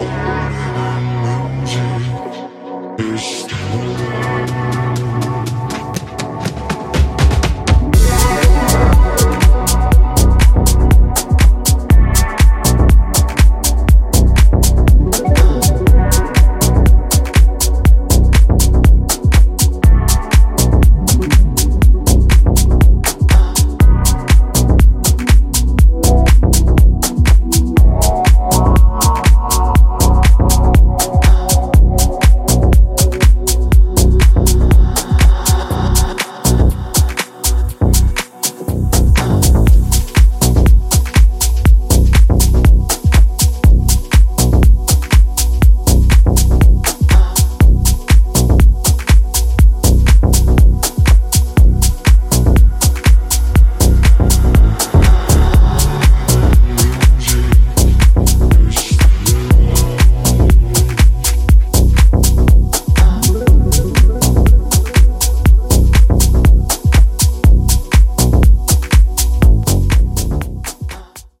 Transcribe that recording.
Yeah.